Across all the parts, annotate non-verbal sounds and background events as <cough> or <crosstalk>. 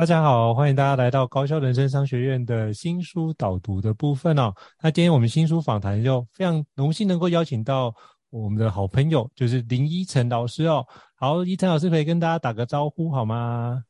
大家好，欢迎大家来到高校人生商学院的新书导读的部分哦。那今天我们新书访谈就非常荣幸能够邀请到我们的好朋友，就是林依晨老师哦。好，依晨老师可以跟大家打个招呼好吗？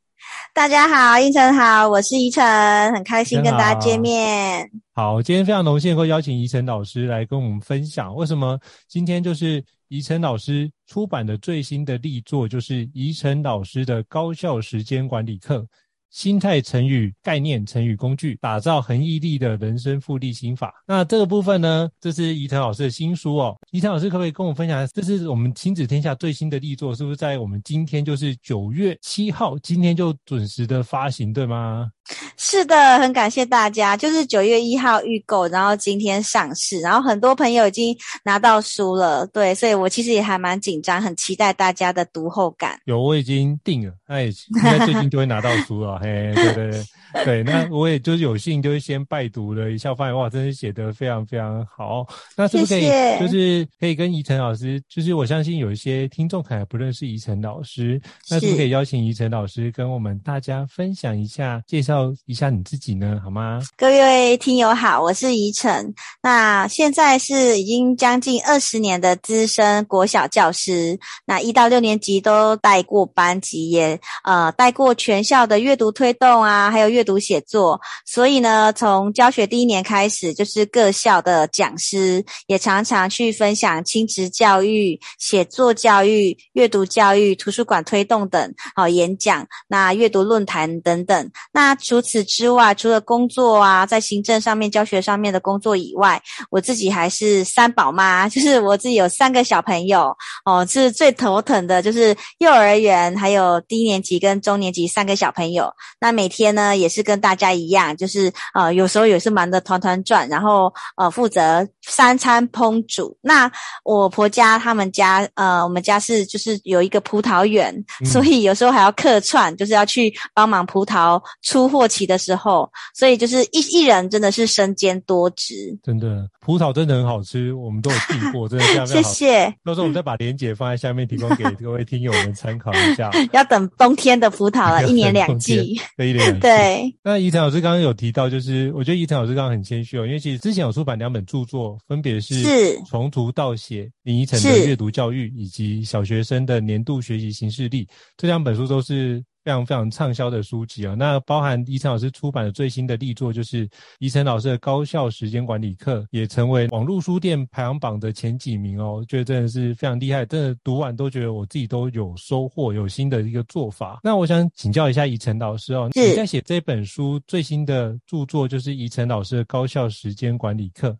大家好，依晨好，我是依晨，很开心跟大家见面。好，好，今天非常荣幸能够邀请依晨老师来跟我们分享，为什么今天就是依晨老师出版的最新的力作，就是依晨老师的高效时间管理课。心态成语概念、成语工具，打造恒毅力的人生复利心法。那这个部分呢，这是伊藤老师的新书哦。伊藤老师可不可以跟我分享？这是我们亲子天下最新的力作，是不是在我们今天就是九月七号，今天就准时的发行，对吗？是的，很感谢大家。就是九月一号预购，然后今天上市，然后很多朋友已经拿到书了。对，所以我其实也还蛮紧张，很期待大家的读后感。有，我已经定了，那也应该最近就会拿到书了。嘿，对对对。<laughs> 对，那我也就是有幸，就是先拜读了一下，发现哇，真是写得非常非常好。那是不是可以，就是可以跟怡晨老师，就是我相信有一些听众可能不认识怡晨老师，那是不是可以邀请怡晨老师跟我们大家分享一下，介绍一下你自己呢？好吗？各位听友好，我是怡晨，那现在是已经将近二十年的资深国小教师，那一到六年级都带过班级，也呃带过全校的阅读推动啊，还有阅。阅读写作，所以呢，从教学第一年开始，就是各校的讲师也常常去分享亲职教育、写作教育、阅读教育、图书馆推动等好演讲，那阅读论坛等等。那除此之外，除了工作啊，在行政上面、教学上面的工作以外，我自己还是三宝妈，<laughs> 就是我自己有三个小朋友哦，是最头疼的，就是幼儿园还有低年级跟中年级三个小朋友。那每天呢，也是跟大家一样，就是呃，有时候也是忙得团团转，然后呃，负责三餐烹煮。那我婆家他们家呃，我们家是就是有一个葡萄园，嗯、所以有时候还要客串，就是要去帮忙葡萄出货期的时候，所以就是一一人真的是身兼多职。真的，葡萄真的很好吃，我们都有订过，真的非常非常 <laughs> 好。谢谢。到时候我们再把链接放在下面，提供给 <laughs> 各位听友们参考一下。<laughs> 要等冬天的葡萄了，一年两季。对，一年两季。对。那依晨老师刚刚有提到，就是我觉得依晨老师刚刚很谦虚哦，因为其实之前有出版两本著作，分别是《从读到写》林依晨的阅读教育，以及小学生的年度学习行事历，这两本书都是。非常非常畅销的书籍啊，那包含宜晨老师出版的最新的力作，就是宜晨老师的高效时间管理课，也成为网络书店排行榜的前几名哦。我觉得真的是非常厉害，真的读完都觉得我自己都有收获，有新的一个做法。那我想请教一下宜晨老师哦，你在写这本书最新的著作，就是宜晨老师的高效时间管理课。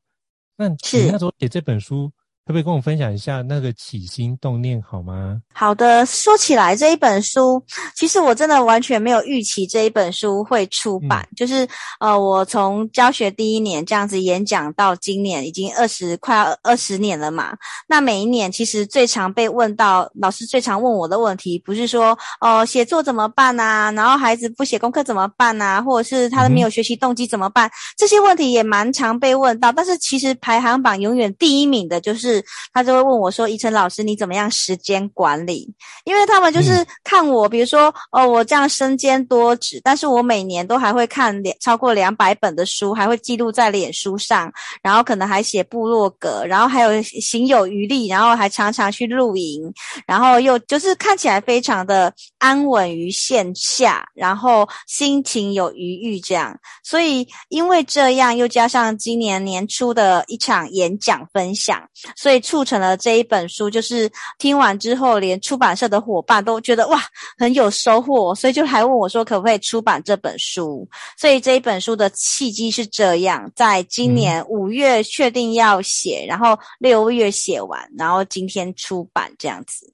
那你那时候写这本书，可不可以跟我分享一下那个起心动念好吗？好的，说起来这一本书，其实我真的完全没有预期这一本书会出版。嗯、就是呃，我从教学第一年这样子演讲到今年已经二十快要二十年了嘛。那每一年其实最常被问到老师最常问我的问题，不是说哦、呃、写作怎么办啊，然后孩子不写功课怎么办啊，或者是他的没有学习动机怎么办？嗯、这些问题也蛮常被问到。但是其实排行榜永远第一名的就是。他就会问我说：“依晨老师，你怎么样时间管理？因为他们就是看我，比如说，哦，我这样身兼多职，但是我每年都还会看两超过两百本的书，还会记录在脸书上，然后可能还写部落格，然后还有行有余力，然后还常常去露营，然后又就是看起来非常的安稳于线下，然后心情有余裕这样。所以因为这样，又加上今年年初的一场演讲分享。”所以促成了这一本书。就是听完之后，连出版社的伙伴都觉得哇很有收获，所以就还问我说可不可以出版这本书。所以这一本书的契机是这样，在今年五月确定要写，然后六月写完，然后今天出版这样子。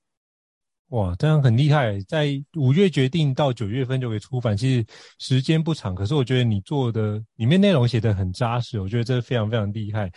哇，这样很厉害，在五月决定到九月份就可以出版，其实时间不长。可是我觉得你做的里面内容写得很扎实，我觉得这非常非常厉害。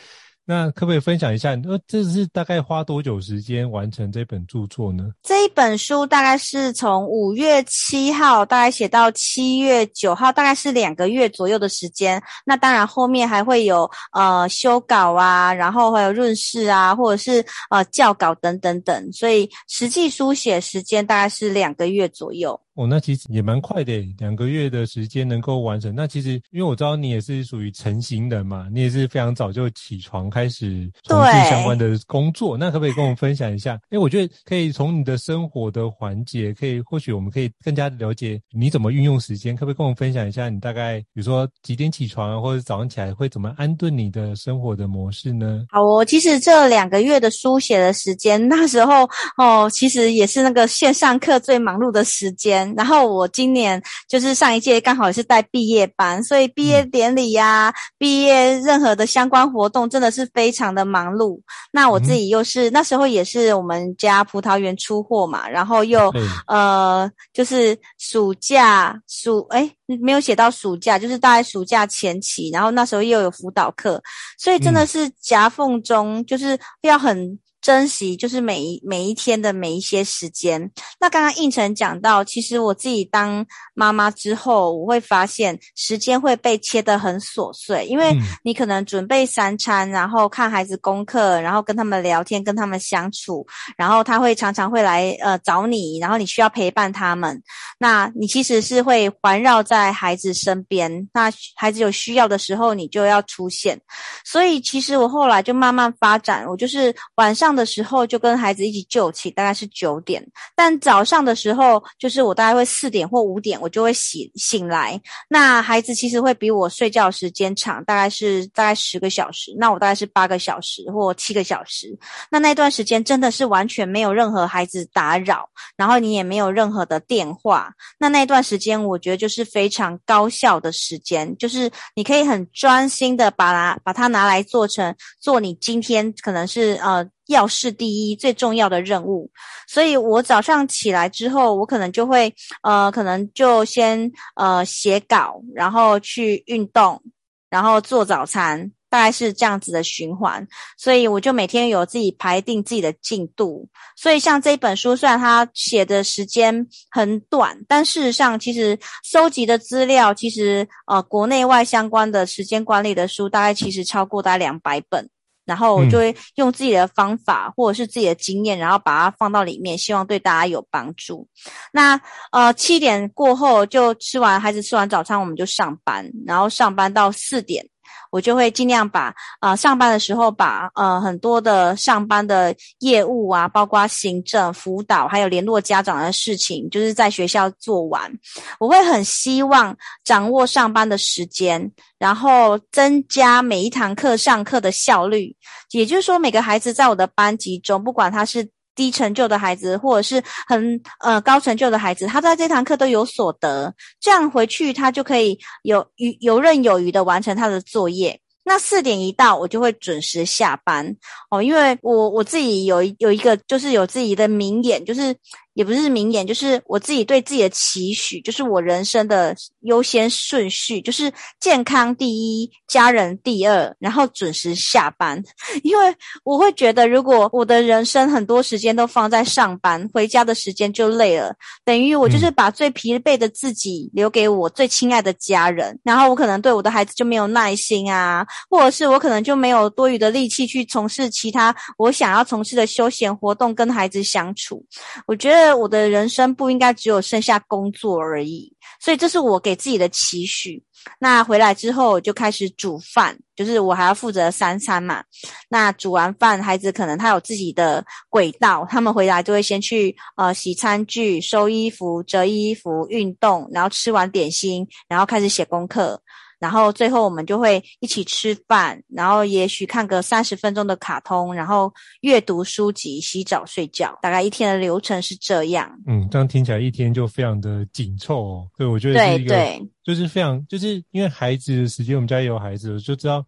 那可不可以分享一下？呃，这是大概花多久时间完成这本著作呢？这一本书大概是从五月七号大概写到七月九号，大概是两个月左右的时间。那当然后面还会有呃修稿啊，然后还有润饰啊，或者是呃校稿等等等。所以实际书写时间大概是两个月左右。哦，那其实也蛮快的，两个月的时间能够完成。那其实，因为我知道你也是属于成型人嘛，你也是非常早就起床开始从事相关的工作。那可不可以跟我们分享一下？因为我觉得可以从你的生活的环节，可以或许我们可以更加了解你怎么运用时间。可不可以跟我们分享一下，你大概比如说几点起床，或者早上起来会怎么安顿你的生活的模式呢？好哦，其实这两个月的书写的时间，那时候哦，其实也是那个线上课最忙碌的时间。然后我今年就是上一届刚好也是带毕业班，所以毕业典礼呀、啊、毕业任何的相关活动真的是非常的忙碌。那我自己又是、嗯、那时候也是我们家葡萄园出货嘛，然后又呃就是暑假暑诶没有写到暑假，就是大概暑假前期，然后那时候又有辅导课，所以真的是夹缝中就是要很。珍惜就是每一每一天的每一些时间。那刚刚应晨讲到，其实我自己当妈妈之后，我会发现时间会被切得很琐碎，因为你可能准备三餐，然后看孩子功课，然后跟他们聊天，跟他们相处，然后他会常常会来呃找你，然后你需要陪伴他们。那你其实是会环绕在孩子身边，那孩子有需要的时候，你就要出现。所以其实我后来就慢慢发展，我就是晚上。的的时候就跟孩子一起就寝，大概是九点。但早上的时候，就是我大概会四点或五点，我就会醒醒来。那孩子其实会比我睡觉时间长，大概是大概十个小时。那我大概是八个小时或七个小时。那那段时间真的是完全没有任何孩子打扰，然后你也没有任何的电话。那那段时间我觉得就是非常高效的时间，就是你可以很专心的把它把它拿来做成做你今天可能是呃。要事第一，最重要的任务，所以我早上起来之后，我可能就会，呃，可能就先呃写稿，然后去运动，然后做早餐，大概是这样子的循环。所以我就每天有自己排定自己的进度。所以像这本书，虽然它写的时间很短，但事实上其实收集的资料，其实呃国内外相关的时间管理的书，大概其实超过大概两百本。然后我就会用自己的方法或者是自己的经验，然后把它放到里面，希望对大家有帮助。那呃七点过后就吃完，孩子吃完早餐，我们就上班，然后上班到四点。我就会尽量把呃上班的时候把呃很多的上班的业务啊，包括行政、辅导，还有联络家长的事情，就是在学校做完。我会很希望掌握上班的时间，然后增加每一堂课上课的效率。也就是说，每个孩子在我的班级中，不管他是。低成就的孩子，或者是很呃高成就的孩子，他在这堂课都有所得，这样回去他就可以有游游刃有余的完成他的作业。那四点一到，我就会准时下班哦，因为我我自己有有一个就是有自己的名言，就是。也不是名言，就是我自己对自己的期许，就是我人生的优先顺序，就是健康第一，家人第二，然后准时下班。<laughs> 因为我会觉得，如果我的人生很多时间都放在上班，回家的时间就累了，等于我就是把最疲惫的自己留给我最亲爱的家人，然后我可能对我的孩子就没有耐心啊，或者是我可能就没有多余的力气去从事其他我想要从事的休闲活动，跟孩子相处。我觉得。我的人生不应该只有剩下工作而已，所以这是我给自己的期许。那回来之后就开始煮饭，就是我还要负责三餐嘛。那煮完饭，孩子可能他有自己的轨道，他们回来就会先去呃洗餐具、收衣服、折衣服、运动，然后吃完点心，然后开始写功课。然后最后我们就会一起吃饭，然后也许看个三十分钟的卡通，然后阅读书籍、洗澡、睡觉，大概一天的流程是这样。嗯，这样听起来一天就非常的紧凑哦。对，我觉得是一个，对对，就是非常，就是因为孩子的时间，我们家也有孩子，就知道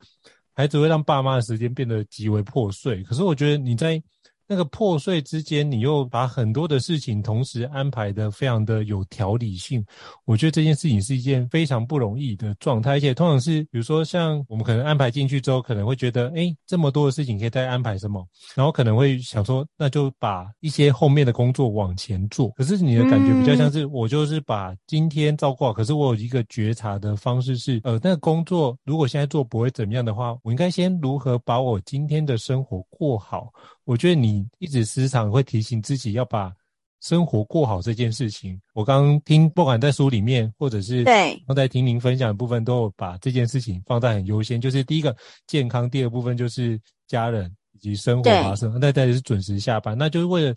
孩子会让爸妈的时间变得极为破碎。可是我觉得你在。那个破碎之间，你又把很多的事情同时安排的非常的有条理性，我觉得这件事情是一件非常不容易的状态。而且通常是，比如说像我们可能安排进去之后，可能会觉得，诶，这么多的事情可以再安排什么，然后可能会想说，那就把一些后面的工作往前做。可是你的感觉比较像是，我就是把今天照顾好。可是我有一个觉察的方式是，呃，那个工作如果现在做不会怎么样的话，我应该先如何把我今天的生活过好。我觉得你一直时常会提醒自己要把生活过好这件事情。我刚刚听，不管在书里面，或者是对刚才听您分享的部分，都有把这件事情放在很优先。就是第一个健康，第二部分就是家人以及生活发生，那再也是准时下班。那就是为了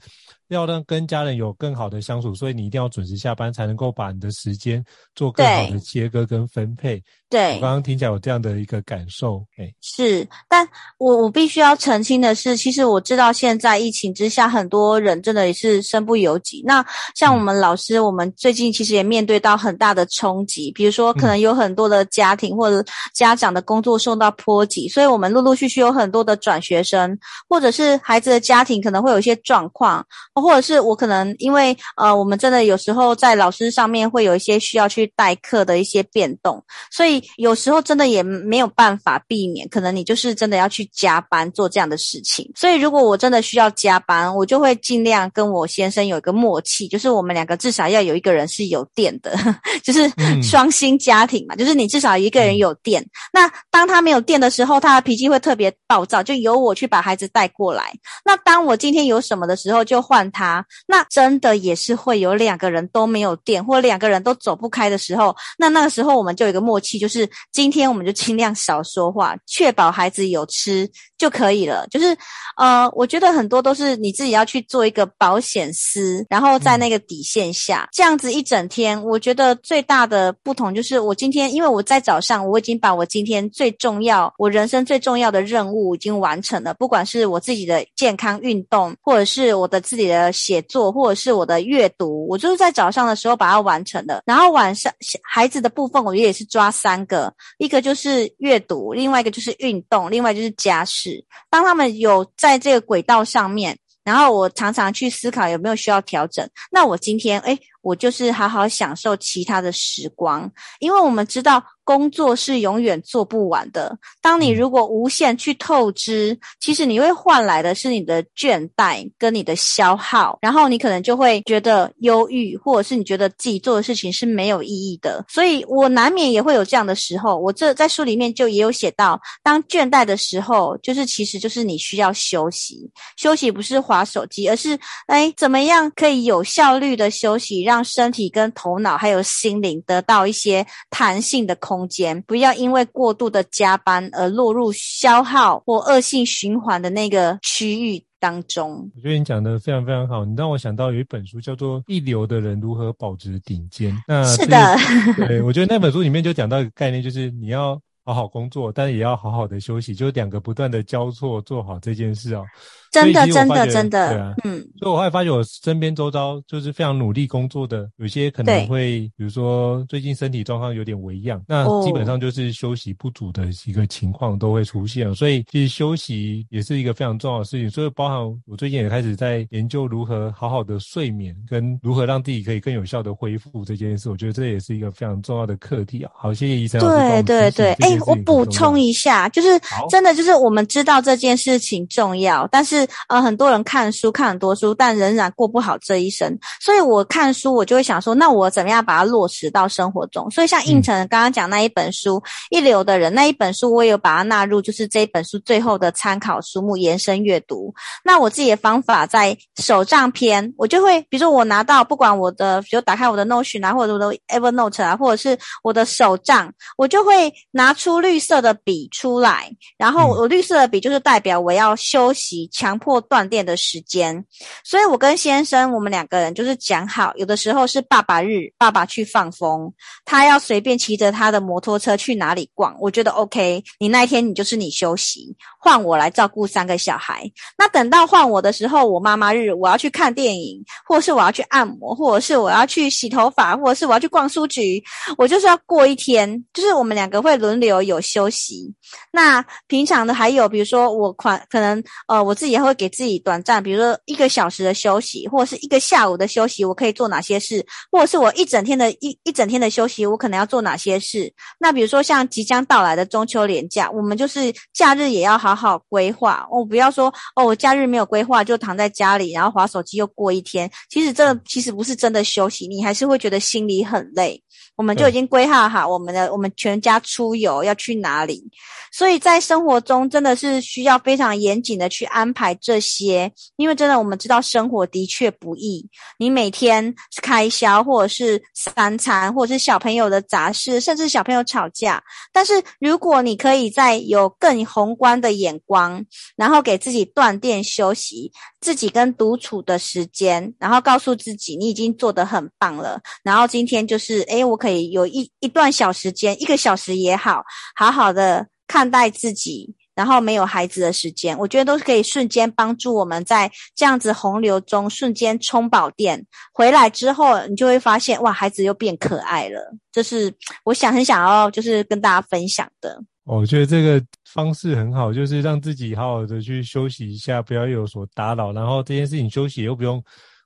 要让跟家人有更好的相处，所以你一定要准时下班，才能够把你的时间做更好的切割跟分配。对，我刚刚听起来有这样的一个感受，哎，是，但我我必须要澄清的是，其实我知道现在疫情之下，很多人真的也是身不由己。那像我们老师，嗯、我们最近其实也面对到很大的冲击，比如说可能有很多的家庭或者家长的工作受到波及，所以我们陆陆续续有很多的转学生，或者是孩子的家庭可能会有一些状况，或者是我可能因为呃，我们真的有时候在老师上面会有一些需要去代课的一些变动，所以。有时候真的也没有办法避免，可能你就是真的要去加班做这样的事情。所以如果我真的需要加班，我就会尽量跟我先生有一个默契，就是我们两个至少要有一个人是有电的，<laughs> 就是双薪家庭嘛，就是你至少一个人有电。那当他没有电的时候，他的脾气会特别暴躁，就由我去把孩子带过来。那当我今天有什么的时候，就换他。那真的也是会有两个人都没有电，或两个人都走不开的时候，那那个时候我们就有一个默契，就是。今天我们就尽量少说话，确保孩子有吃就可以了。就是呃，我觉得很多都是你自己要去做一个保险丝，然后在那个底线下，这样子一整天，我觉得最大的不同就是我今天，因为我在早上我已经把我今天最重要、我人生最重要的任务已经完成了，不管是我自己的健康运动，或者是我的自己的写作，或者是我的阅读，我就是在早上的时候把它完成了。然后晚上孩子的部分，我觉得也是抓三。个一个就是阅读，另外一个就是运动，另外就是家事。当他们有在这个轨道上面，然后我常常去思考有没有需要调整。那我今天，诶，我就是好好享受其他的时光，因为我们知道。工作是永远做不完的。当你如果无限去透支，其实你会换来的是你的倦怠跟你的消耗，然后你可能就会觉得忧郁，或者是你觉得自己做的事情是没有意义的。所以我难免也会有这样的时候。我这在书里面就也有写到，当倦怠的时候，就是其实就是你需要休息。休息不是划手机，而是哎，怎么样可以有效率的休息，让身体跟头脑还有心灵得到一些弹性的空空间，不要因为过度的加班而落入消耗或恶性循环的那个区域当中。我觉得你讲的非常非常好，你让我想到有一本书叫做《一流的人如何保持顶尖》。那是的，对，我觉得那本书里面就讲到一个概念，就是你要好好工作，但也要好好的休息，就是两个不断的交错做好这件事哦。真的，真的，真的，对啊，嗯，所以我会发觉我身边周遭就是非常努力工作的，有些可能会，比如说最近身体状况有点微恙，那基本上就是休息不足的一个情况都会出现，所以其实休息也是一个非常重要的事情。所以包含我最近也开始在研究如何好好的睡眠，跟如何让自己可以更有效的恢复这件事。我觉得这也是一个非常重要的课题啊。好，谢谢医生。对对对，哎、欸，我补充一下，就是真的就是我们知道这件事情重要，但是。呃，很多人看书看很多书，但仍然过不好这一生。所以我看书，我就会想说，那我怎么样把它落实到生活中？所以像胤丞刚刚讲那一本书《一流的人》，那一本书我也有把它纳入，就是这一本书最后的参考书目延伸阅读。那我自己的方法在手账篇，我就会，比如说我拿到不管我的，比如打开我的 Notion 啊，或者我的 Evernote 啊，或者是我的手账，我就会拿出绿色的笔出来，然后我绿色的笔就是代表我要休息强迫断电的时间。所以我跟先生，我们两个人就是讲好，有的时候是爸爸日，爸爸去放风，他要随便骑着他的摩托车去哪里逛，我觉得 OK。你那一天你就是你休息，换我来照顾三个小孩。那等到换我的时候，我妈妈日我要去看电影，或是我要去按摩，或者是我要去洗头发，或者是我要去逛书局，我就是要过一天，就是我们两个会轮流有休息。那平常的还有，比如说我款可能呃我自己也会给自己短暂，比如说一个小时的休息，或者是一个下午的休息，我可以做哪些事，或者是我一整天的一一整天的休息，我可能要做哪些事。那比如说像即将到来的中秋连假，我们就是假日也要好好规划。我不要说哦，我假日没有规划就躺在家里，然后划手机又过一天。其实这其实不是真的休息，你还是会觉得心里很累。我们就已经规划好我们的我们全家出游要去哪里，所以在生活中真的是需要非常严谨的去安排这些，因为真的我们知道生活的确不易，你每天开销或者是三餐，或者是小朋友的杂事，甚至小朋友吵架，但是如果你可以在有更宏观的眼光，然后给自己断电休息，自己跟独处的时间，然后告诉自己你已经做得很棒了，然后今天就是诶我。可以有一一段小时间，一个小时也好，好好的看待自己，然后没有孩子的时间，我觉得都是可以瞬间帮助我们在这样子洪流中瞬间充饱电。回来之后，你就会发现，哇，孩子又变可爱了。这是我想很想要，就是跟大家分享的。我觉得这个方式很好，就是让自己好好的去休息一下，不要有所打扰，然后这件事情休息又不用。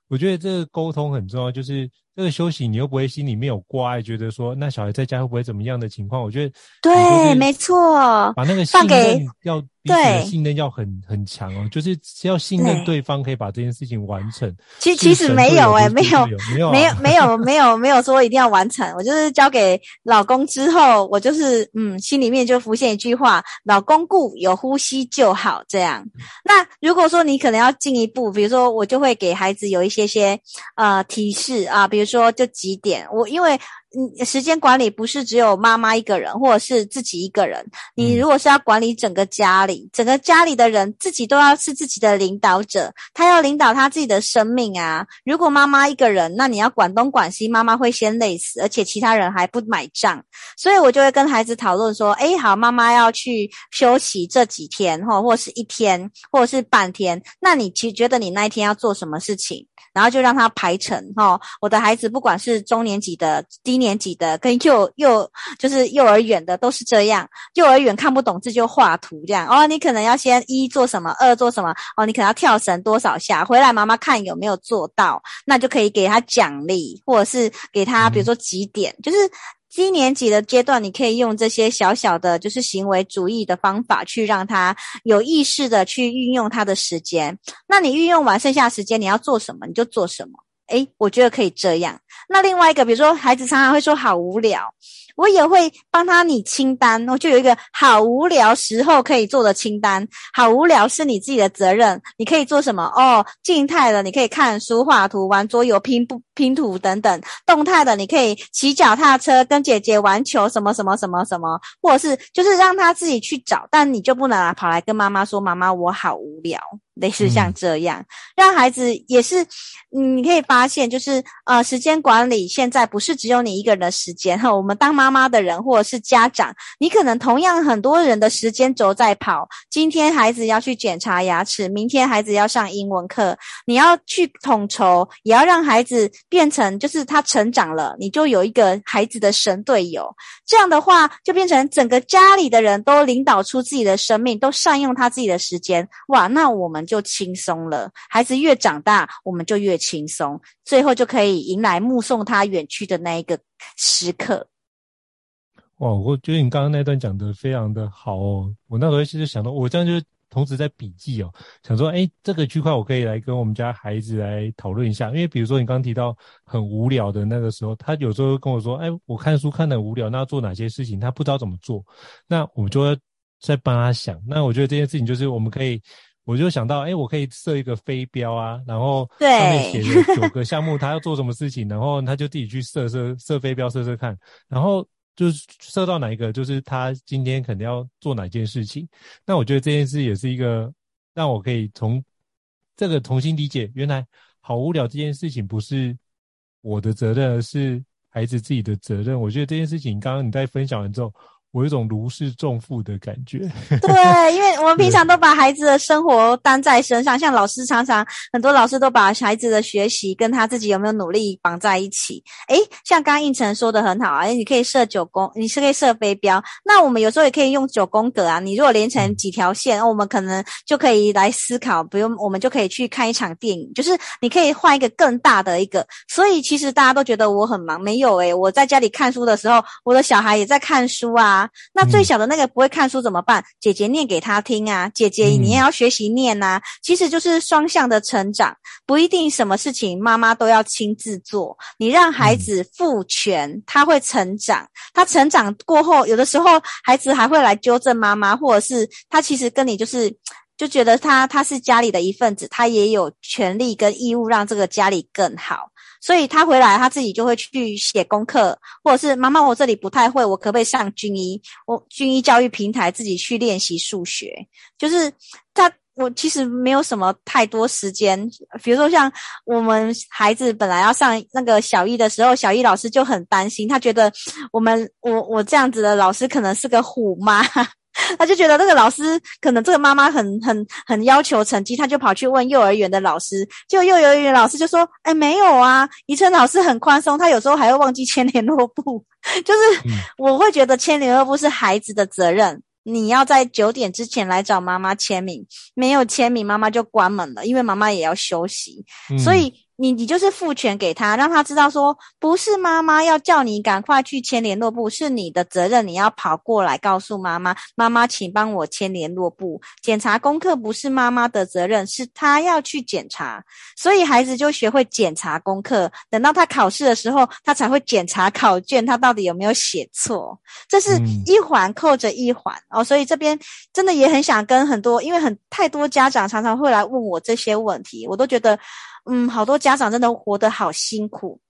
我觉得这个沟通很重要，就是。这个休息，你又不会心里面有挂碍，觉得说那小孩在家会不会怎么样的情况？我觉得对，没错，把那个信任要彼此的信任要很很强哦，就是要信任对方可以把这件事情完成。其其实没有诶，没有没有没有 <laughs> 没有没有没有说一定要完成。我就是交给老公之后，我就是嗯，心里面就浮现一句话：老公顾有呼吸就好。这样。那如果说你可能要进一步，比如说我就会给孩子有一些些呃提示啊，比如。说就几点，我因为。嗯，时间管理不是只有妈妈一个人，或者是自己一个人。你如果是要管理整个家里，整个家里的人自己都要是自己的领导者，他要领导他自己的生命啊。如果妈妈一个人，那你要管东管西，妈妈会先累死，而且其他人还不买账。所以我就会跟孩子讨论说：诶，好，妈妈要去休息这几天，或或是一天，或者是半天。那你其实觉得你那一天要做什么事情？然后就让他排成。哈，我的孩子不管是中年级的低。年级的跟幼幼就是幼儿园的都是这样，幼儿园看不懂字就画图这样哦。你可能要先一做什么，二做什么哦。你可能要跳绳多少下，回来妈妈看有没有做到，那就可以给他奖励，或者是给他比如说几点，嗯、就是低年级的阶段，你可以用这些小小的就是行为主义的方法去让他有意识的去运用他的时间。那你运用完剩下时间，你要做什么你就做什么。诶，我觉得可以这样。那另外一个，比如说孩子常常会说好无聊，我也会帮他拟清单。我就有一个好无聊时候可以做的清单。好无聊是你自己的责任，你可以做什么？哦，静态的你可以看书、画图、玩桌游、拼不拼图等等；动态的你可以骑脚踏车、跟姐姐玩球，什么什么什么什么，或者是就是让他自己去找，但你就不能跑来跟妈妈说：“妈妈，我好无聊。”类似像这样，嗯、让孩子也是，你可以发现，就是呃，时间管理现在不是只有你一个人的时间哈。我们当妈妈的人或者是家长，你可能同样很多人的时间轴在跑。今天孩子要去检查牙齿，明天孩子要上英文课，你要去统筹，也要让孩子变成就是他成长了，你就有一个孩子的神队友。这样的话，就变成整个家里的人都领导出自己的生命，都善用他自己的时间。哇，那我们。就轻松了，孩子越长大，我们就越轻松，最后就可以迎来目送他远去的那一个时刻。哇，我觉得你刚刚那段讲得非常的好哦。我那时候其实想到，我这样就是同时在笔记哦，想说，哎，这个区块我可以来跟我们家孩子来讨论一下，因为比如说你刚刚提到很无聊的那个时候，他有时候跟我说，哎，我看书看得很无聊，那要做哪些事情？他不知道怎么做，那我们就会再帮他想。那我觉得这件事情就是我们可以。我就想到，哎、欸，我可以设一个飞镖啊，然后上面写着九个项目，他要做什么事情，然后他就自己去射射射飞镖，射射看，然后就是射到哪一个，就是他今天肯定要做哪件事情。那我觉得这件事也是一个让我可以从这个重新理解，原来好无聊这件事情不是我的责任，而是孩子自己的责任。我觉得这件事情，刚刚你在分享完之后。我有一种如释重负的感觉。<laughs> 对，因为我们平常都把孩子的生活担在身上，像老师常常很多老师都把孩子的学习跟他自己有没有努力绑在一起。诶，像刚刚胤丞说的很好啊，你可以设九宫，你是可以设飞镖。那我们有时候也可以用九宫格啊。你如果连成几条线，我们可能就可以来思考，不用我们就可以去看一场电影，就是你可以换一个更大的一个。所以其实大家都觉得我很忙，没有诶，我在家里看书的时候，我的小孩也在看书啊。那最小的那个不会看书怎么办？姐姐念给他听啊，姐姐你也要学习念呐、啊。其实就是双向的成长，不一定什么事情妈妈都要亲自做。你让孩子赋权，他会成长。他成长过后，有的时候孩子还会来纠正妈妈，或者是他其实跟你就是就觉得他他是家里的一份子，他也有权利跟义务让这个家里更好。所以他回来，他自己就会去写功课，或者是妈妈，我这里不太会，我可不可以上军医？我军医教育平台自己去练习数学。就是他，我其实没有什么太多时间。比如说像我们孩子本来要上那个小一的时候，小一老师就很担心，他觉得我们我我这样子的老师可能是个虎妈。他就觉得那个老师可能这个妈妈很很很要求成绩，他就跑去问幼儿园的老师，就幼儿园老师就说：“哎，没有啊，宜春老师很宽松，他有时候还会忘记签联络簿。<laughs> ”就是我会觉得签联络簿是孩子的责任，你要在九点之前来找妈妈签名，没有签名妈妈就关门了，因为妈妈也要休息，所以。你你就是赋权给他，让他知道说，不是妈妈要叫你赶快去签联络簿，是你的责任，你要跑过来告诉妈妈，妈妈请帮我签联络簿。检查功课不是妈妈的责任，是他要去检查，所以孩子就学会检查功课。等到他考试的时候，他才会检查考卷，他到底有没有写错。这是一环扣着一环哦，所以这边真的也很想跟很多，因为很太多家长常常会来问我这些问题，我都觉得。嗯，好多家长真的活得好辛苦。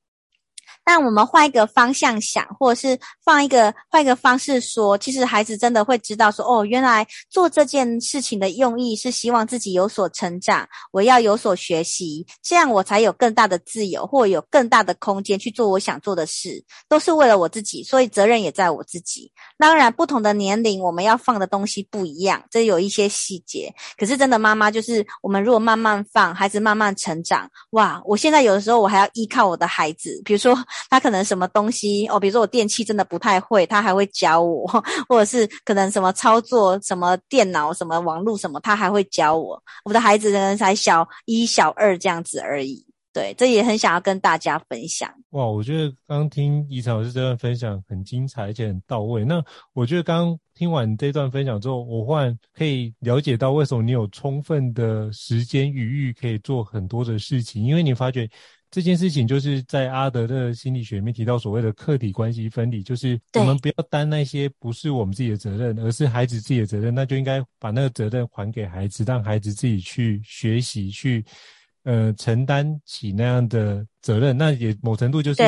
但我们换一个方向想，或者是放一个换一个方式说，其实孩子真的会知道说，哦，原来做这件事情的用意是希望自己有所成长，我要有所学习，这样我才有更大的自由，或有更大的空间去做我想做的事，都是为了我自己，所以责任也在我自己。当然，不同的年龄我们要放的东西不一样，这有一些细节。可是真的，妈妈就是我们如果慢慢放，孩子慢慢成长，哇！我现在有的时候我还要依靠我的孩子，比如说。他可能什么东西哦，比如说我电器真的不太会，他还会教我，或者是可能什么操作、什么电脑、什么网络什么，他还会教我。我的孩子呢才小一、小二这样子而已。对，这也很想要跟大家分享。哇，我觉得刚听宜晨老师这段分享很精彩，而且很到位。那我觉得刚刚听完这段分享之后，我忽然可以了解到为什么你有充分的时间余裕可以做很多的事情，因为你发觉。这件事情就是在阿德勒心理学里面提到所谓的客体关系分离，就是我们不要担那些不是我们自己的责任，而是孩子自己的责任，那就应该把那个责任还给孩子，让孩子自己去学习，去呃承担起那样的责任。那也某程度就是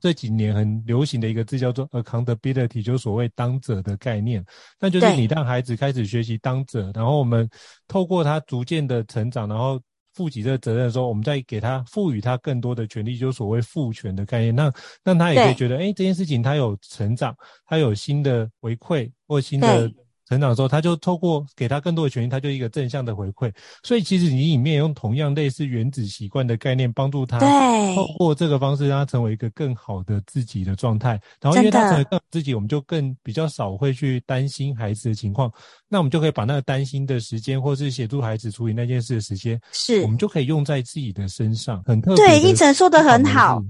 这几年很流行的一个字叫做 accountability，就是所谓当者的概念。那就是你让孩子开始学习当者，然后我们透过他逐渐的成长，然后。负起这个责任的时候，我们再给他赋予他更多的权利，就是所谓赋权的概念。那让他也可以觉得，哎，这件事情他有成长，他有新的回馈或新的。成长的时候，他就透过给他更多的权益，他就一个正向的回馈。所以其实你里面用同样类似原子习惯的概念，帮助他透过这个方式让他成为一个更好的自己的状态。然后因为他成为更好自己，我们就更比较少会去担心孩子的情况。那我们就可以把那个担心的时间，或是协助孩子处理那件事的时间，是我们就可以用在自己的身上。很特别。对，应晨说的很好。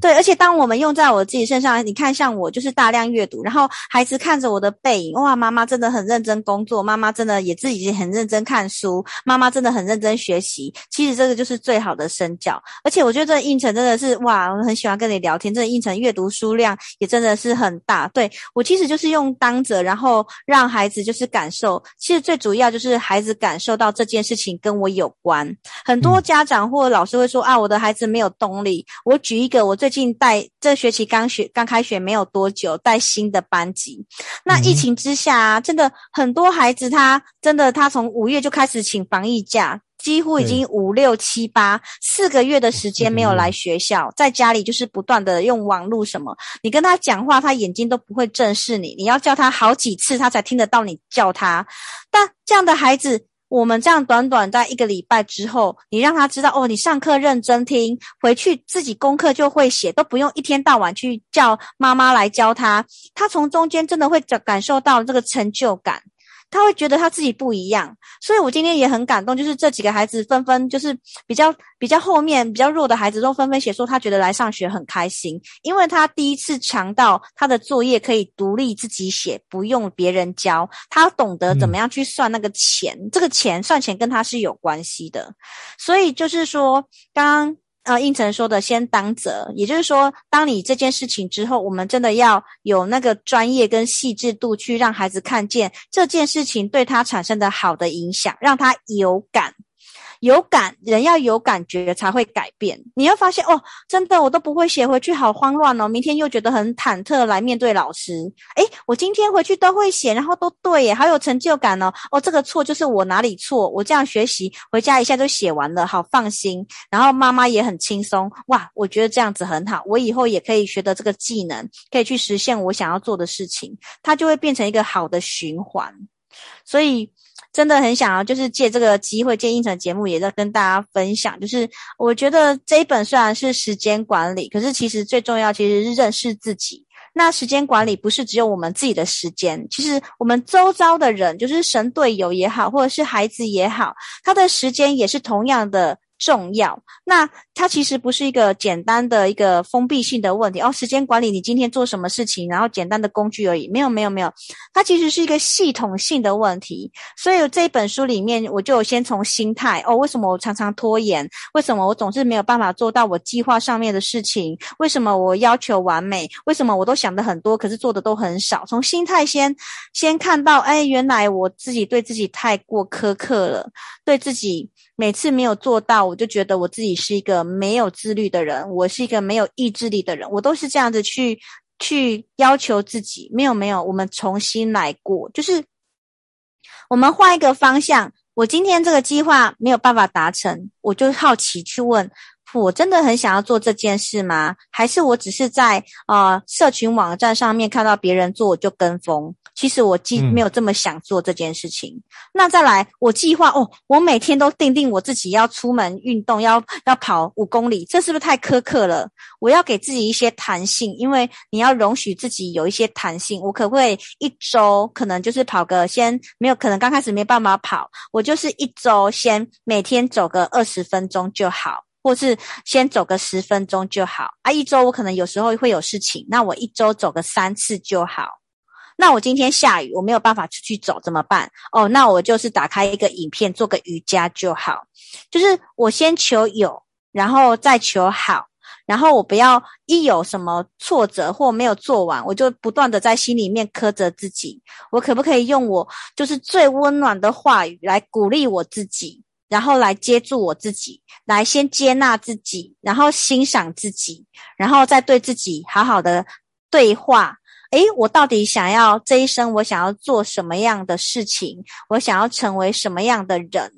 对，而且当我们用在我自己身上，你看，像我就是大量阅读，然后孩子看着我的背影，哇，妈妈真的很认真工作，妈妈真的也自己很认真看书，妈妈真的很认真学习。其实这个就是最好的身教。而且我觉得这胤丞真的是哇，我很喜欢跟你聊天。这胤丞阅读书量也真的是很大。对，我其实就是用当着，然后让孩子就是感受。其实最主要就是孩子感受到这件事情跟我有关。很多家长或老师会说啊，我的孩子没有动力。我举一个。我最近带这学期刚学刚开学没有多久，带新的班级。那疫情之下啊，真的很多孩子他真的他从五月就开始请防疫假。几乎已经五六七八四个月的时间没有来学校，在家里就是不断的用网络什么，你跟他讲话，他眼睛都不会正视你，你要叫他好几次，他才听得到你叫他。但这样的孩子。我们这样短短在一个礼拜之后，你让他知道哦，你上课认真听，回去自己功课就会写，都不用一天到晚去叫妈妈来教他。他从中间真的会感感受到这个成就感。他会觉得他自己不一样，所以我今天也很感动。就是这几个孩子纷纷，就是比较比较后面比较弱的孩子，都纷纷写说他觉得来上学很开心，因为他第一次尝到他的作业可以独立自己写，不用别人教。他懂得怎么样去算那个钱，嗯、这个钱算钱跟他是有关系的。所以就是说，刚刚。啊，应承说的先当责，也就是说，当你这件事情之后，我们真的要有那个专业跟细致度去让孩子看见这件事情对他产生的好的影响，让他有感。有感，人要有感觉才会改变。你会发现哦，真的我都不会写回去，好慌乱哦。明天又觉得很忐忑来面对老师。诶，我今天回去都会写，然后都对耶，好有成就感哦。哦，这个错就是我哪里错，我这样学习回家一下就写完了，好放心。然后妈妈也很轻松，哇，我觉得这样子很好，我以后也可以学得这个技能，可以去实现我想要做的事情，它就会变成一个好的循环。所以。真的很想要，就是借这个机会，借胤丞节目，也在跟大家分享。就是我觉得这一本虽然是时间管理，可是其实最重要其实是认识自己。那时间管理不是只有我们自己的时间，其实我们周遭的人，就是神队友也好，或者是孩子也好，他的时间也是同样的。重要，那它其实不是一个简单的一个封闭性的问题哦。时间管理，你今天做什么事情，然后简单的工具而已，没有没有没有，它其实是一个系统性的问题。所以这本书里面，我就先从心态哦，为什么我常常拖延？为什么我总是没有办法做到我计划上面的事情？为什么我要求完美？为什么我都想得很多，可是做的都很少？从心态先先看到，哎，原来我自己对自己太过苛刻了，对自己。每次没有做到，我就觉得我自己是一个没有自律的人，我是一个没有意志力的人，我都是这样子去去要求自己。没有没有，我们重新来过，就是我们换一个方向。我今天这个计划没有办法达成，我就好奇去问。我真的很想要做这件事吗？还是我只是在呃社群网站上面看到别人做，我就跟风？其实我既没有这么想做这件事情。嗯、那再来，我计划哦，我每天都定定我自己要出门运动，要要跑五公里，这是不是太苛刻了？我要给自己一些弹性，因为你要容许自己有一些弹性。我可不可以一周可能就是跑个先没有可能刚开始没办法跑，我就是一周先每天走个二十分钟就好。或是先走个十分钟就好啊，一周我可能有时候会有事情，那我一周走个三次就好。那我今天下雨，我没有办法出去走怎么办？哦，那我就是打开一个影片，做个瑜伽就好。就是我先求有，然后再求好，然后我不要一有什么挫折或没有做完，我就不断的在心里面苛责自己。我可不可以用我就是最温暖的话语来鼓励我自己？然后来接住我自己，来先接纳自己，然后欣赏自己，然后再对自己好好的对话。诶，我到底想要这一生，我想要做什么样的事情？我想要成为什么样的人？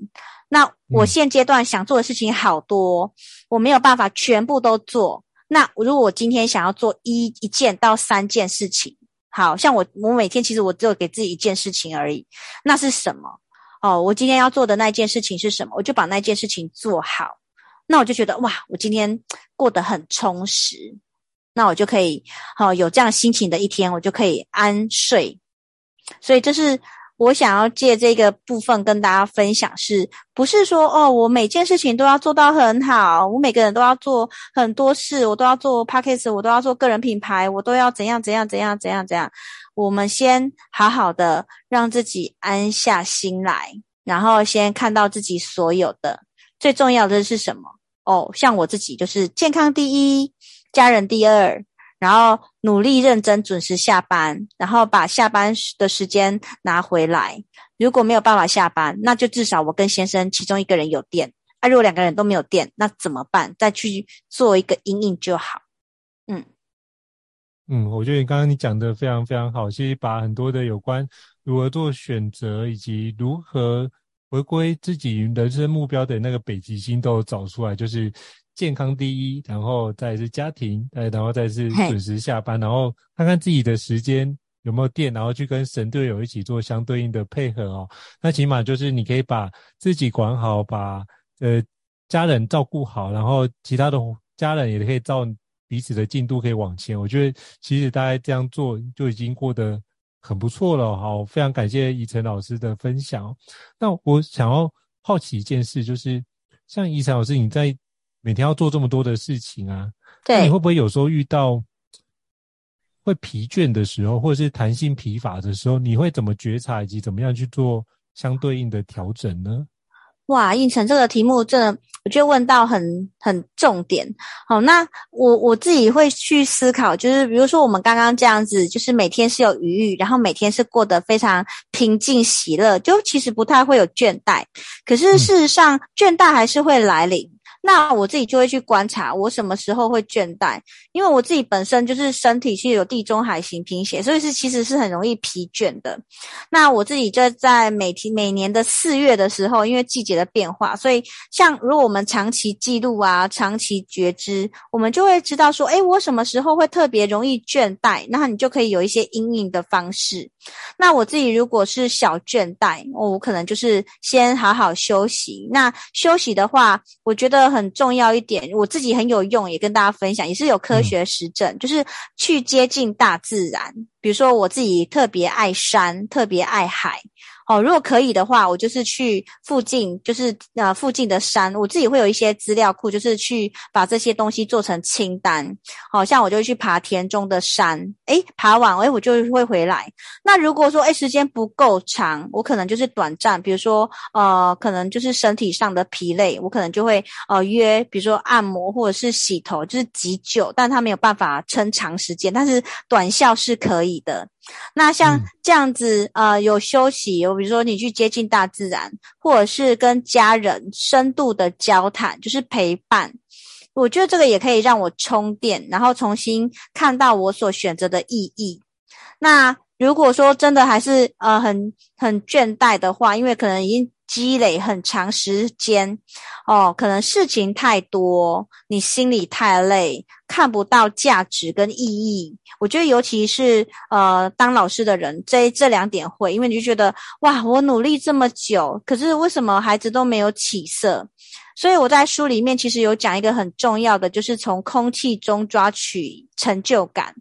那我现阶段想做的事情好多，我没有办法全部都做。那如果我今天想要做一一件到三件事情，好像我我每天其实我只有给自己一件事情而已，那是什么？哦，我今天要做的那件事情是什么？我就把那件事情做好，那我就觉得哇，我今天过得很充实，那我就可以，好、哦、有这样心情的一天，我就可以安睡。所以这是我想要借这个部分跟大家分享是，不是说哦，我每件事情都要做到很好，我每个人都要做很多事，我都要做 Podcast，我都要做个人品牌，我都要怎样怎样怎样怎样怎样。我们先好好的让自己安下心来，然后先看到自己所有的最重要的是什么？哦，像我自己就是健康第一，家人第二，然后努力认真准时下班，然后把下班的时间拿回来。如果没有办法下班，那就至少我跟先生其中一个人有电。啊，如果两个人都没有电，那怎么办？再去做一个阴应就好。嗯。嗯，我觉得你刚刚你讲的非常非常好，其实把很多的有关如何做选择以及如何回归自己人生目标的那个北极星都找出来，就是健康第一，然后再是家庭，哎，然后再是准时下班，然后看看自己的时间有没有电，然后去跟神队友一起做相对应的配合哦。那起码就是你可以把自己管好，把呃家人照顾好，然后其他的家人也可以照彼此的进度可以往前。我觉得其实大家这样做就已经过得。很不错了，好，非常感谢怡晨老师的分享。那我想要好奇一件事，就是像怡晨老师，你在每天要做这么多的事情啊，对，你会不会有时候遇到会疲倦的时候，或者是弹性疲乏的时候，你会怎么觉察，以及怎么样去做相对应的调整呢？哇，应成这个题目真的，我觉得问到很很重点。好，那我我自己会去思考，就是比如说我们刚刚这样子，就是每天是有余裕，然后每天是过得非常平静喜乐，就其实不太会有倦怠。可是事实上，嗯、倦怠还是会来临。那我自己就会去观察我什么时候会倦怠，因为我自己本身就是身体是有地中海型贫血，所以是其实是很容易疲倦的。那我自己就在每天每年的四月的时候，因为季节的变化，所以像如果我们长期记录啊，长期觉知，我们就会知道说，诶，我什么时候会特别容易倦怠，那你就可以有一些阴影的方式。那我自己如果是小倦怠，我可能就是先好好休息。那休息的话，我觉得。很重要一点，我自己很有用，也跟大家分享，也是有科学实证，嗯、就是去接近大自然。比如说，我自己特别爱山，特别爱海。哦，如果可以的话，我就是去附近，就是呃附近的山，我自己会有一些资料库，就是去把这些东西做成清单。好、哦、像我就会去爬田中的山，诶，爬完诶，我就会回来。那如果说诶时间不够长，我可能就是短暂，比如说呃可能就是身体上的疲累，我可能就会呃约，比如说按摩或者是洗头，就是急救，但它没有办法撑长时间，但是短效是可以的。那像这样子，嗯、呃，有休息，有比如说你去接近大自然，或者是跟家人深度的交谈，就是陪伴。我觉得这个也可以让我充电，然后重新看到我所选择的意义。那如果说真的还是呃很很倦怠的话，因为可能已经。积累很长时间，哦，可能事情太多，你心里太累，看不到价值跟意义。我觉得，尤其是呃，当老师的人，这这两点会，因为你就觉得哇，我努力这么久，可是为什么孩子都没有起色？所以我在书里面其实有讲一个很重要的，就是从空气中抓取成就感。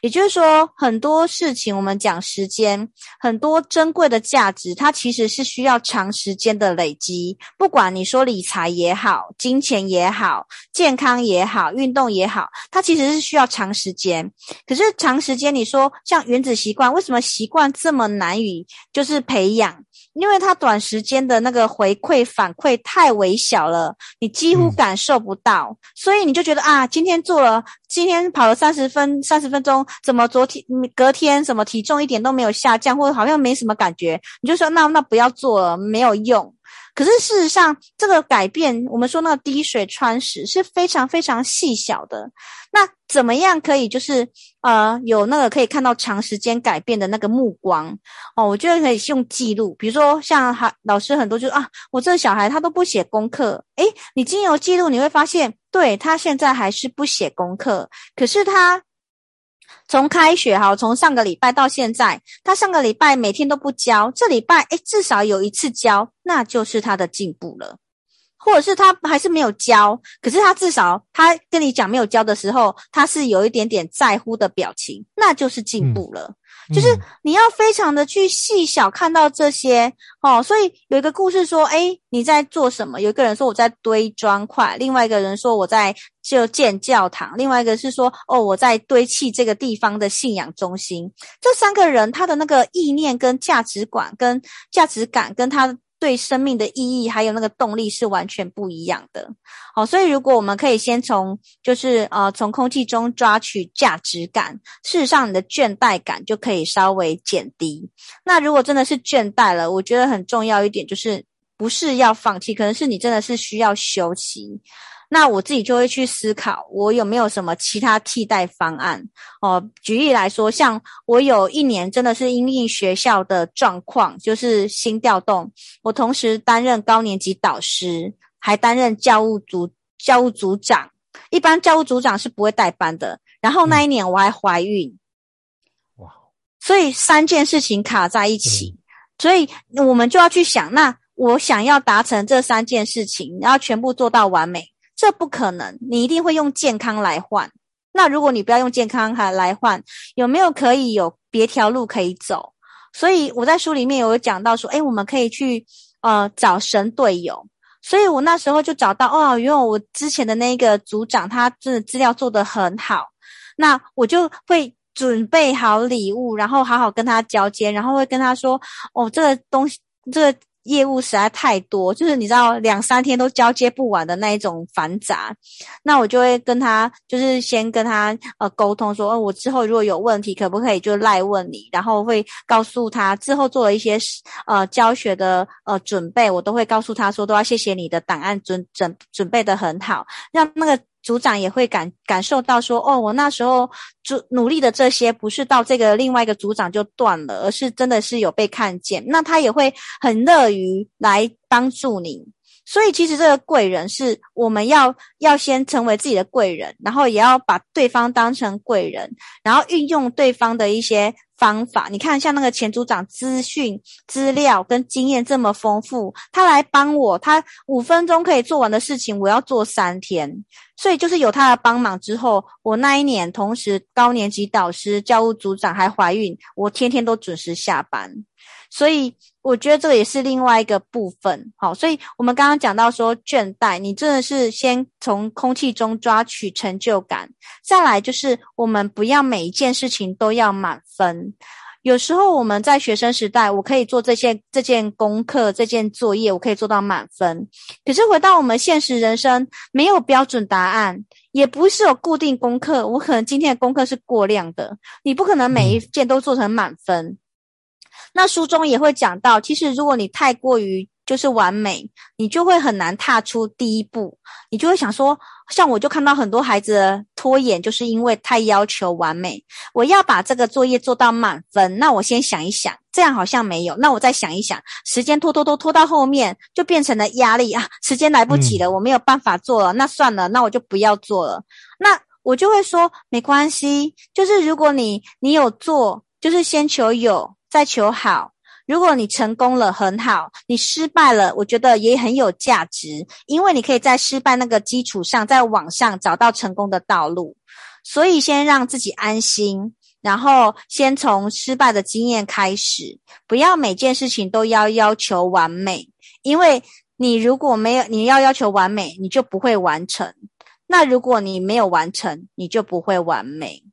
也就是说，很多事情我们讲时间，很多珍贵的价值，它其实是需要长时间的累积。不管你说理财也好，金钱也好，健康也好，运动也好，它其实是需要长时间。可是长时间，你说像原子习惯，为什么习惯这么难以就是培养？因为它短时间的那个回馈反馈太微小了，你几乎感受不到，嗯、所以你就觉得啊，今天做了，今天跑了三十分三十分钟，怎么昨天隔天什么体重一点都没有下降，或者好像没什么感觉，你就说那那不要做了，没有用。可是事实上，这个改变，我们说那个滴水穿石是非常非常细小的。那怎么样可以就是呃有那个可以看到长时间改变的那个目光哦？我觉得可以用记录，比如说像还老师很多就啊，我这个小孩他都不写功课，诶，你经由记录你会发现，对，他现在还是不写功课，可是他。从开学哈，从上个礼拜到现在，他上个礼拜每天都不教，这礼拜诶至少有一次教，那就是他的进步了。或者是他还是没有教，可是他至少他跟你讲没有教的时候，他是有一点点在乎的表情，那就是进步了。就是你要非常的去细小看到这些哦，所以有一个故事说，哎，你在做什么？有一个人说我在堆砖块，另外一个人说我在就建教堂，另外一个是说哦我在堆砌这个地方的信仰中心。这三个人他的那个意念跟价值观跟价值感跟他。对生命的意义还有那个动力是完全不一样的。好，所以如果我们可以先从就是呃从空气中抓取价值感，事实上你的倦怠感就可以稍微减低。那如果真的是倦怠了，我觉得很重要一点就是不是要放弃，可能是你真的是需要休息。那我自己就会去思考，我有没有什么其他替代方案哦？举例来说，像我有一年真的是因应学校的状况，就是新调动，我同时担任高年级导师，还担任教务组教务组长。一般教务组长是不会带班的。然后那一年我还怀孕，哇！所以三件事情卡在一起，所以我们就要去想，那我想要达成这三件事情，然后全部做到完美。这不可能，你一定会用健康来换。那如果你不要用健康还来换，有没有可以有别条路可以走？所以我在书里面有讲到说，诶，我们可以去呃找神队友。所以我那时候就找到哦，因为我之前的那个组长，他真的资料做得很好，那我就会准备好礼物，然后好好跟他交接，然后会跟他说，哦，这个东西，这个。业务实在太多，就是你知道两三天都交接不完的那一种繁杂，那我就会跟他，就是先跟他呃沟通说，哦，我之后如果有问题，可不可以就赖问你，然后会告诉他之后做了一些呃教学的呃准备，我都会告诉他说，都要谢谢你的档案准准准备得很好，让那个。组长也会感感受到说，哦，我那时候就努力的这些，不是到这个另外一个组长就断了，而是真的是有被看见。那他也会很乐于来帮助你。所以其实这个贵人是我们要要先成为自己的贵人，然后也要把对方当成贵人，然后运用对方的一些。方法，你看，像那个前组长，资讯、资料跟经验这么丰富，他来帮我，他五分钟可以做完的事情，我要做三天。所以就是有他的帮忙之后，我那一年同时高年级导师、教务组长还怀孕，我天天都准时下班。所以我觉得这个也是另外一个部分，好，所以我们刚刚讲到说倦怠，你真的是先从空气中抓取成就感，再来就是我们不要每一件事情都要满分。有时候我们在学生时代，我可以做这些这件功课、这件作业，我可以做到满分。可是回到我们现实人生，没有标准答案，也不是有固定功课，我可能今天的功课是过量的，你不可能每一件都做成满分。那书中也会讲到，其实如果你太过于就是完美，你就会很难踏出第一步。你就会想说，像我就看到很多孩子拖延，就是因为太要求完美。我要把这个作业做到满分，那我先想一想，这样好像没有。那我再想一想，时间拖拖拖拖到后面，就变成了压力啊，时间来不及了，我没有办法做了，那算了，那我就不要做了。那我就会说，没关系，就是如果你你有做，就是先求有。再求好，如果你成功了很好，你失败了，我觉得也很有价值，因为你可以在失败那个基础上，在往上找到成功的道路。所以先让自己安心，然后先从失败的经验开始，不要每件事情都要要求完美，因为你如果没有，你要要求完美，你就不会完成。那如果你没有完成，你就不会完美。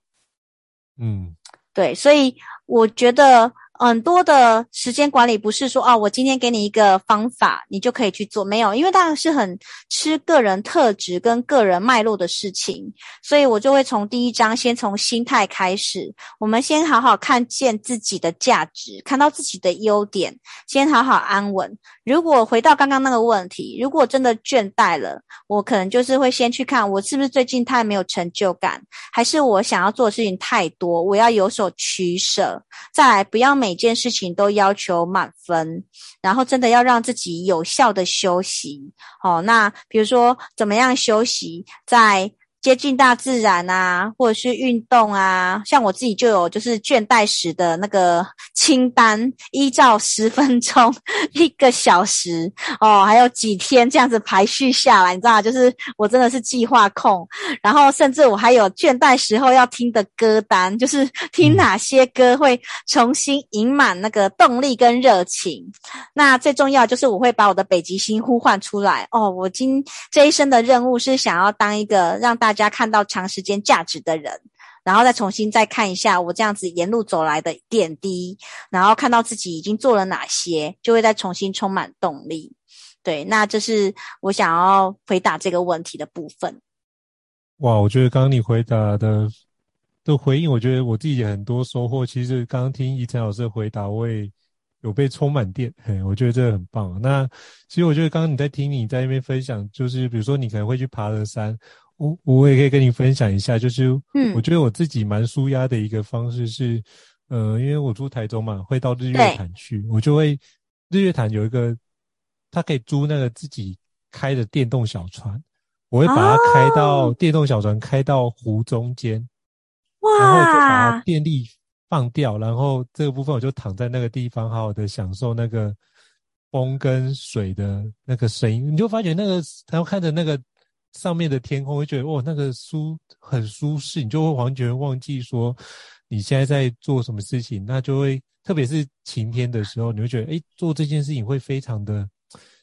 嗯，对，所以我觉得。很多的时间管理不是说哦，我今天给你一个方法，你就可以去做，没有，因为当然是很吃个人特质跟个人脉络的事情，所以我就会从第一章先从心态开始，我们先好好看见自己的价值，看到自己的优点，先好好安稳。如果回到刚刚那个问题，如果真的倦怠了，我可能就是会先去看我是不是最近太没有成就感，还是我想要做的事情太多，我要有所取舍。再来，不要每每件事情都要求满分，然后真的要让自己有效的休息。好，那比如说怎么样休息，在。接近大自然啊，或者是运动啊，像我自己就有就是倦怠时的那个清单，依照十分钟、<laughs> 一个小时哦，还有几天这样子排序下来，你知道？就是我真的是计划控，然后甚至我还有倦怠时候要听的歌单，就是听哪些歌会重新盈满那个动力跟热情。那最重要就是我会把我的北极星呼唤出来哦，我今这一生的任务是想要当一个让大家看到长时间价值的人，然后再重新再看一下我这样子沿路走来的点滴，然后看到自己已经做了哪些，就会再重新充满动力。对，那这是我想要回答这个问题的部分。哇，我觉得刚刚你回答的的回应，我觉得我自己也很多收获。其实刚刚听怡岑老师的回答，我也有被充满电，嘿，我觉得这个很棒。那其实我觉得刚刚你在听你在那边分享，就是比如说你可能会去爬的山，我我也可以跟你分享一下，就是嗯，我觉得我自己蛮舒压的一个方式是，呃，因为我住台中嘛，会到日月潭去，我就会日月潭有一个，他可以租那个自己开的电动小船，我会把它开到、哦、电动小船开到湖中间，哇，然后就把电力。放掉，然后这个部分我就躺在那个地方，好好的享受那个风跟水的那个声音。你就发觉那个，然后看着那个上面的天空，会觉得哇，那个舒很舒适，你就会完全忘记说你现在在做什么事情。那就会，特别是晴天的时候，你会觉得，哎，做这件事情会非常的。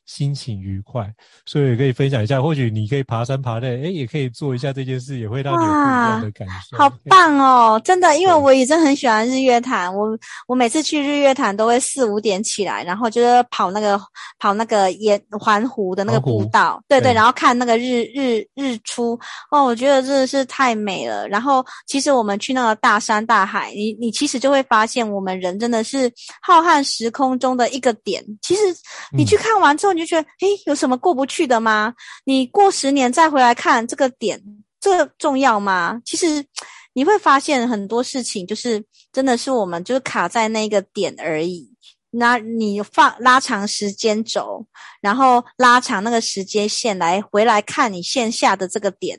心情愉快，所以也可以分享一下。或许你可以爬山爬累，哎，也可以做一下这件事，也会让你有不一样的感受。好棒哦！真的，因为我也真的很喜欢日月潭。我我每次去日月潭都会四五点起来，然后就是跑那个跑那个沿环湖的那个步道，对对，对，然后看那个日日日出。哦，我觉得真的是太美了。然后其实我们去那个大山大海，你你其实就会发现，我们人真的是浩瀚时空中的一个点。其实你去看完之后，你就觉得，诶，有什么过不去的吗？你过十年再回来看这个点，这个重要吗？其实你会发现很多事情，就是真的是我们就是卡在那个点而已。那你放拉长时间轴，然后拉长那个时间线来回来看你线下的这个点，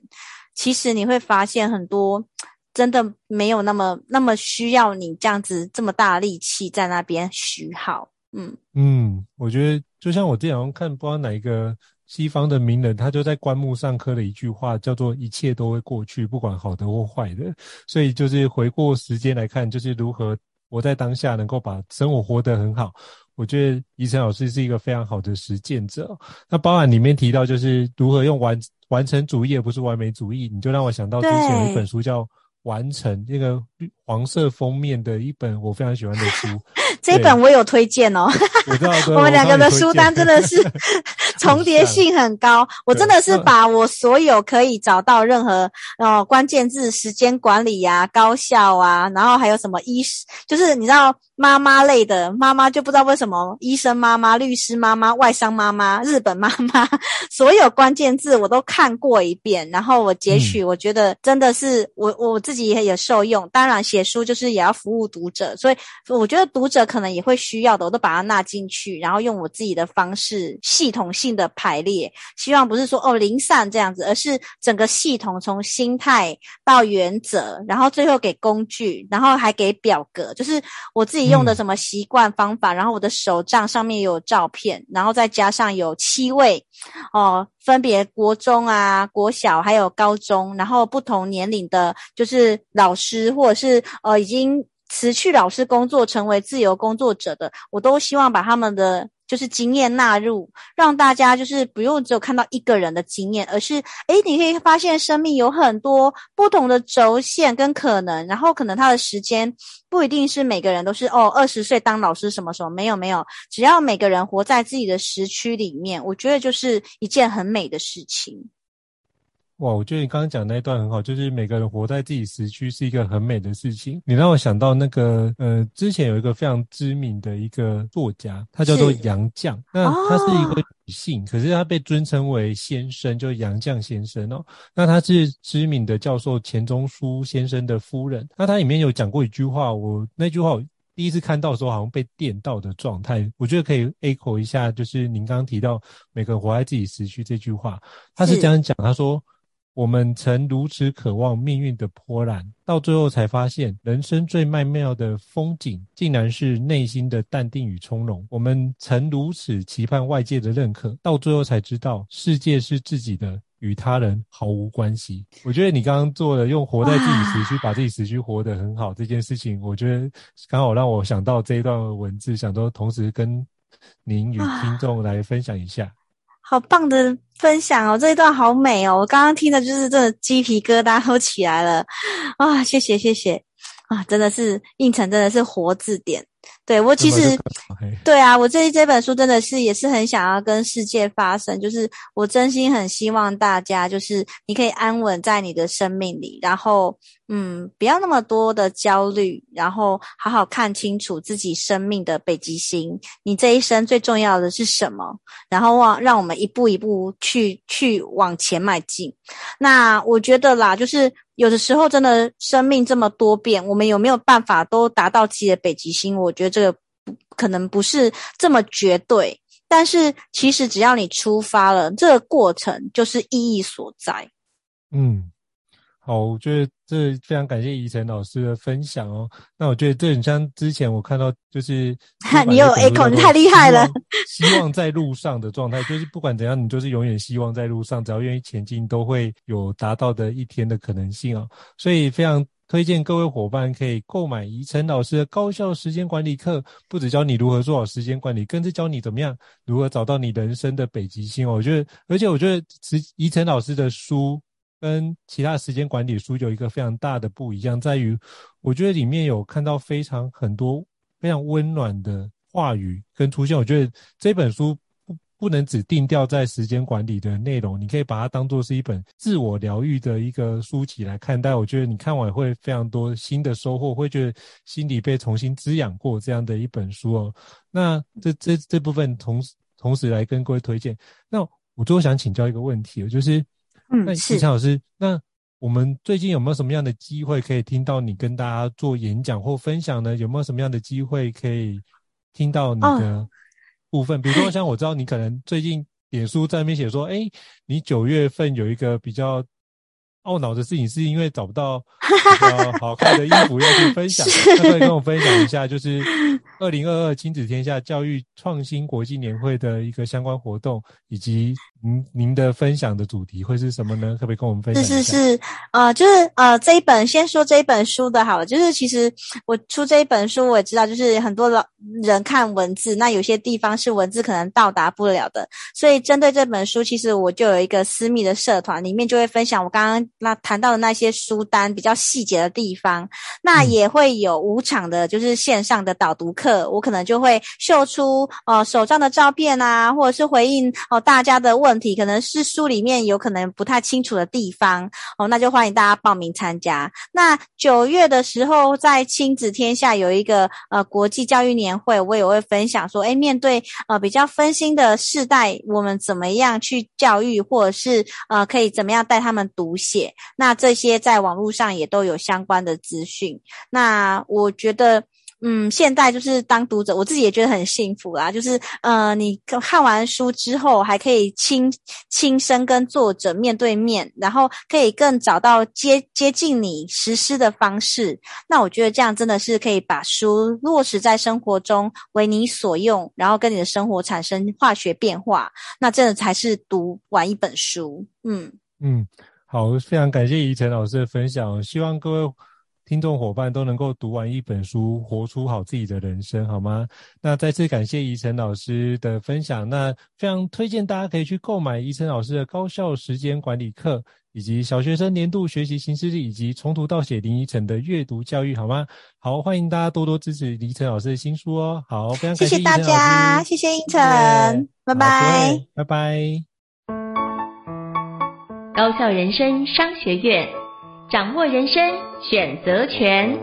其实你会发现很多真的没有那么那么需要你这样子这么大力气在那边虚耗。嗯嗯，我觉得。就像我之前看不知道哪一个西方的名人，他就在棺木上刻了一句话，叫做“一切都会过去，不管好的或坏的”。所以就是回过时间来看，就是如何活在当下，能够把生活活得很好。我觉得怡晨老师是一个非常好的实践者。那包含里面提到，就是如何用完完成主义而不是完美主义，你就让我想到之前有一本书叫《完成》，那个黄色封面的一本我非常喜欢的书。这一本我有推荐哦，我，<laughs> 我们两个的书单真的是 <laughs> 重叠性很高。我真的是把我所有可以找到任何哦关键字，时间管理啊、高效啊，然后还有什么医，就是你知道妈妈类的妈妈就不知道为什么医生妈妈、律师妈妈、外商妈妈、日本妈妈，<laughs> 所有关键字我都看过一遍，然后我截取，我觉得真的是我我自己也有受用。当然写书就是也要服务读者，所以我觉得读者。可能也会需要的，我都把它纳进去，然后用我自己的方式系统性的排列。希望不是说哦零散这样子，而是整个系统从心态到原则，然后最后给工具，然后还给表格，就是我自己用的什么习惯方法。嗯、然后我的手账上面有照片，然后再加上有七位哦，分别国中啊、国小还有高中，然后不同年龄的，就是老师或者是呃已经。辞去老师工作，成为自由工作者的，我都希望把他们的就是经验纳入，让大家就是不用只有看到一个人的经验，而是诶，你可以发现生命有很多不同的轴线跟可能，然后可能他的时间不一定是每个人都是哦二十岁当老师什么什么，没有没有，只要每个人活在自己的时区里面，我觉得就是一件很美的事情。哇，我觉得你刚刚讲那一段很好，就是每个人活在自己时区是一个很美的事情。你让我想到那个，呃，之前有一个非常知名的一个作家，他叫做杨绛。那他是一个女性，哦，可是他被尊称为先生，就杨绛先生哦。那他是知名的教授钱钟书先生的夫人。那他里面有讲过一句话，我那句话我第一次看到的时候，好像被电到的状态。我觉得可以 echo 一下，就是您刚刚提到每个人活在自己时区这句话，他是这样讲，他说。我们曾如此渴望命运的波澜，到最后才发现，人生最曼妙的风景，竟然是内心的淡定与从容。我们曾如此期盼外界的认可，到最后才知道，世界是自己的，与他人毫无关系。我觉得你刚刚做的，用活在自己时区，把自己时区活得很好这件事情，我觉得刚好让我想到这一段文字，想说同时跟您与听众来分享一下。好棒的分享哦，这一段好美哦！我刚刚听的就是这鸡皮疙瘩都起来了啊！谢谢谢谢啊！真的是胤丞真的是活字典，对，我其实，对啊，我这这本书真的是也是很想要跟世界发声，就是我真心很希望大家，就是你可以安稳在你的生命里，然后嗯，不要那么多的焦虑，然后好好看清楚自己生命的北极星，你这一生最重要的是什么？然后往让我们一步一步去去往前迈进。那我觉得啦，就是。有的时候，真的生命这么多变，我们有没有办法都达到自己的北极星？我觉得这个不可能不是这么绝对。但是，其实只要你出发了，这个过程就是意义所在。嗯。好，我觉得这非常感谢怡晨老师的分享哦。那我觉得这很像之前我看到，就是 <laughs> 你有 echo，你太厉害了。希望在路上的状态，就是不管怎样，你就是永远希望在路上，只要愿意前进，都会有达到的一天的可能性哦。所以非常推荐各位伙伴可以购买怡晨老师的高效时间管理课，不止教你如何做好时间管理，更是教你怎么样如何找到你人生的北极星哦。我觉得，而且我觉得，怡晨老师的书。跟其他时间管理书有一个非常大的不一样，在于我觉得里面有看到非常很多非常温暖的话语跟出现。我觉得这本书不不能只定调在时间管理的内容，你可以把它当做是一本自我疗愈的一个书籍来看待。我觉得你看完会非常多新的收获，会觉得心里被重新滋养过这样的一本书哦。那这这这部分同时同时来跟各位推荐。那我最后想请教一个问题，就是。嗯，那怡岑老师，那我们最近有没有什么样的机会可以听到你跟大家做演讲或分享呢？有没有什么样的机会可以听到你的部分？哦、比如说，像我知道你可能最近脸书在那边写说，哎，你九月份有一个比较懊恼的事情，是因为找不到比较 <laughs> 好看的衣服要去分享，那可以跟我分享一下，就是二零二二亲子天下教育创新国际年会的一个相关活动以及。您您的分享的主题会是什么呢？可不可以跟我们分享？是是是，呃，就是呃，这一本先说这一本书的好了，就是其实我出这一本书，我也知道，就是很多老人看文字，那有些地方是文字可能到达不了的，所以针对这本书，其实我就有一个私密的社团，里面就会分享我刚刚那谈到的那些书单比较细节的地方，那也会有五场的，就是线上的导读课，我可能就会秀出呃手账的照片啊，或者是回应哦、呃、大家的问。问题可能是书里面有可能不太清楚的地方哦，那就欢迎大家报名参加。那九月的时候，在亲子天下有一个呃国际教育年会，我也会分享说，诶，面对呃比较分心的世代，我们怎么样去教育，或者是呃可以怎么样带他们读写？那这些在网络上也都有相关的资讯。那我觉得。嗯，现在就是当读者，我自己也觉得很幸福啦。就是呃，你看完书之后，还可以亲亲身跟作者面对面，然后可以更找到接接近你实施的方式。那我觉得这样真的是可以把书落实在生活中，为你所用，然后跟你的生活产生化学变化。那真的才是读完一本书。嗯嗯，好，非常感谢怡晨老师的分享，希望各位。听众伙伴都能够读完一本书，活出好自己的人生，好吗？那再次感谢怡晨老师的分享。那非常推荐大家可以去购买怡晨老师的高效时间管理课，以及小学生年度学习新势力，以及从图到写零一层的阅读教育，好吗？好，欢迎大家多多支持怡晨老师的新书哦。好，非常感谢，谢谢大家，谢谢怡晨，拜拜，拜拜。高校人生商学院。掌握人生选择权。